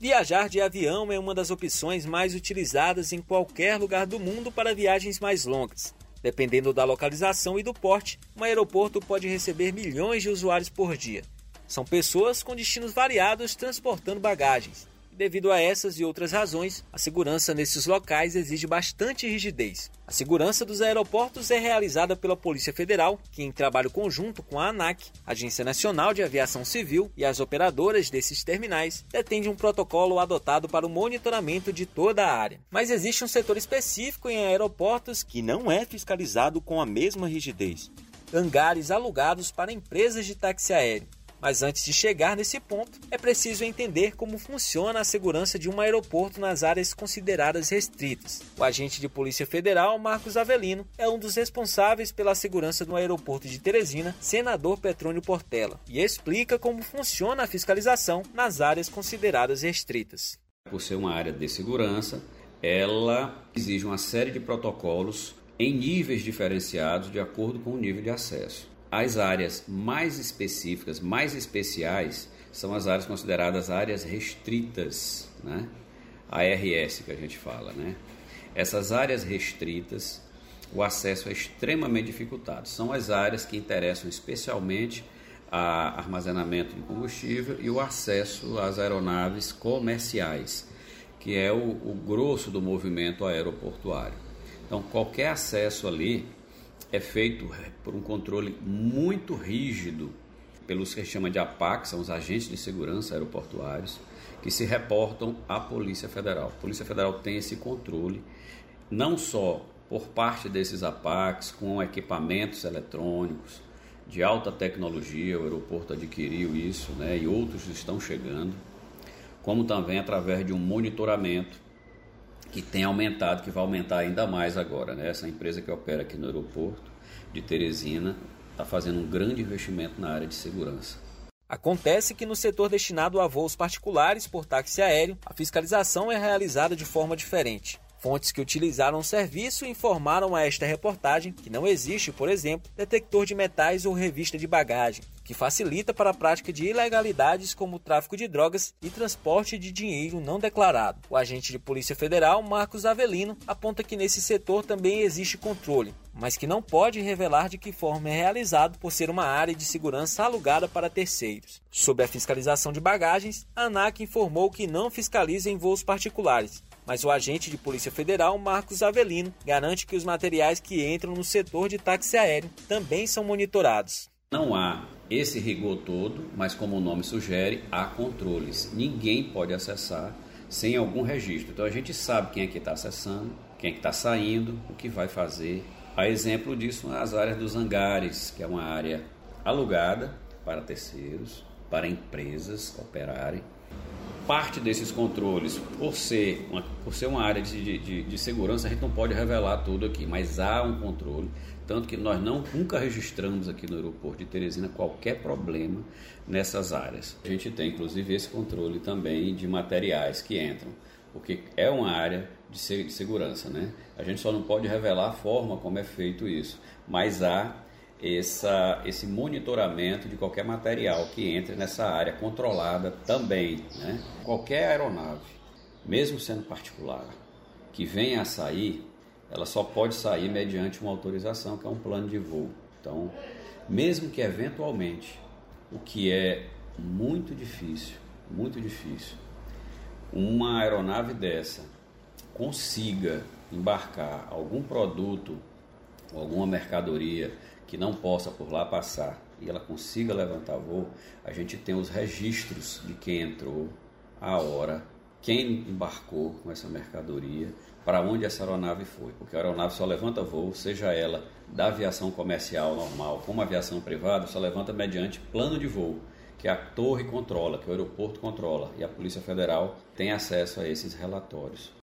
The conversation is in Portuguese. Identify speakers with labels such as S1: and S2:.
S1: Viajar de avião é uma das opções mais utilizadas em qualquer lugar do mundo para viagens mais longas. Dependendo da localização e do porte, um aeroporto pode receber milhões de usuários por dia. São pessoas com destinos variados transportando bagagens. Devido a essas e outras razões, a segurança nesses locais exige bastante rigidez. A segurança dos aeroportos é realizada pela Polícia Federal, que, em trabalho conjunto com a ANAC, Agência Nacional de Aviação Civil e as operadoras desses terminais, detende um protocolo adotado para o monitoramento de toda a área. Mas existe um setor específico em aeroportos que não é fiscalizado com a mesma rigidez: hangares alugados para empresas de táxi aéreo. Mas antes de chegar nesse ponto, é preciso entender como funciona a segurança de um aeroporto nas áreas consideradas restritas. O agente de Polícia Federal, Marcos Avelino, é um dos responsáveis pela segurança do aeroporto de Teresina, senador Petrônio Portela, e explica como funciona a fiscalização nas áreas consideradas restritas.
S2: Por ser uma área de segurança, ela exige uma série de protocolos em níveis diferenciados de acordo com o nível de acesso. As áreas mais específicas, mais especiais, são as áreas consideradas áreas restritas, né? ARS que a gente fala, né? Essas áreas restritas, o acesso é extremamente dificultado. São as áreas que interessam especialmente a armazenamento de combustível e o acesso às aeronaves comerciais, que é o, o grosso do movimento aeroportuário. Então, qualquer acesso ali é feito por um controle muito rígido pelos que chama de APAC, são os agentes de segurança aeroportuários, que se reportam à Polícia Federal. A Polícia Federal tem esse controle, não só por parte desses APACs, com equipamentos eletrônicos de alta tecnologia, o aeroporto adquiriu isso, né, e outros estão chegando, como também através de um monitoramento que tem aumentado, que vai aumentar ainda mais agora. Né? Essa empresa que opera aqui no aeroporto de Teresina está fazendo um grande investimento na área de segurança.
S1: Acontece que no setor destinado a voos particulares por táxi aéreo, a fiscalização é realizada de forma diferente. Fontes que utilizaram o serviço informaram a esta reportagem que não existe, por exemplo, detector de metais ou revista de bagagem, que facilita para a prática de ilegalidades como tráfico de drogas e transporte de dinheiro não declarado. O agente de Polícia Federal, Marcos Avelino, aponta que nesse setor também existe controle, mas que não pode revelar de que forma é realizado por ser uma área de segurança alugada para terceiros. Sobre a fiscalização de bagagens, a ANAC informou que não fiscaliza em voos particulares, mas o agente de Polícia Federal, Marcos Avelino, garante que os materiais que entram no setor de táxi aéreo também são monitorados.
S2: Não há esse rigor todo, mas como o nome sugere, há controles. Ninguém pode acessar sem algum registro. Então a gente sabe quem é que está acessando, quem é que está saindo, o que vai fazer. A exemplo disso as áreas dos hangares, que é uma área alugada para terceiros, para empresas operarem parte desses controles, por ser uma, por ser uma área de, de, de, segurança, a gente não pode revelar tudo aqui, mas há um controle. Tanto que nós não, nunca registramos aqui no aeroporto de Teresina qualquer problema nessas áreas. A gente tem, inclusive, esse controle também de materiais que entram, porque é uma área de, segurança. Né? A gente só não pode revelar a forma como é feito isso, mas há essa, esse monitoramento de qualquer material que entre nessa área controlada também. Né? Qualquer aeronave, mesmo sendo particular, que venha a sair, ela só pode sair mediante uma autorização, que é um plano de voo. Então, mesmo que eventualmente, o que é muito difícil, muito difícil, uma aeronave dessa consiga embarcar algum produto, alguma mercadoria que não possa por lá passar e ela consiga levantar voo, a gente tem os registros de quem entrou, a hora, quem embarcou com essa mercadoria, para onde essa aeronave foi. Porque a aeronave só levanta voo, seja ela da aviação comercial normal como aviação privada, só levanta mediante plano de voo, que a torre controla, que o aeroporto controla, e a Polícia Federal tem acesso a esses relatórios.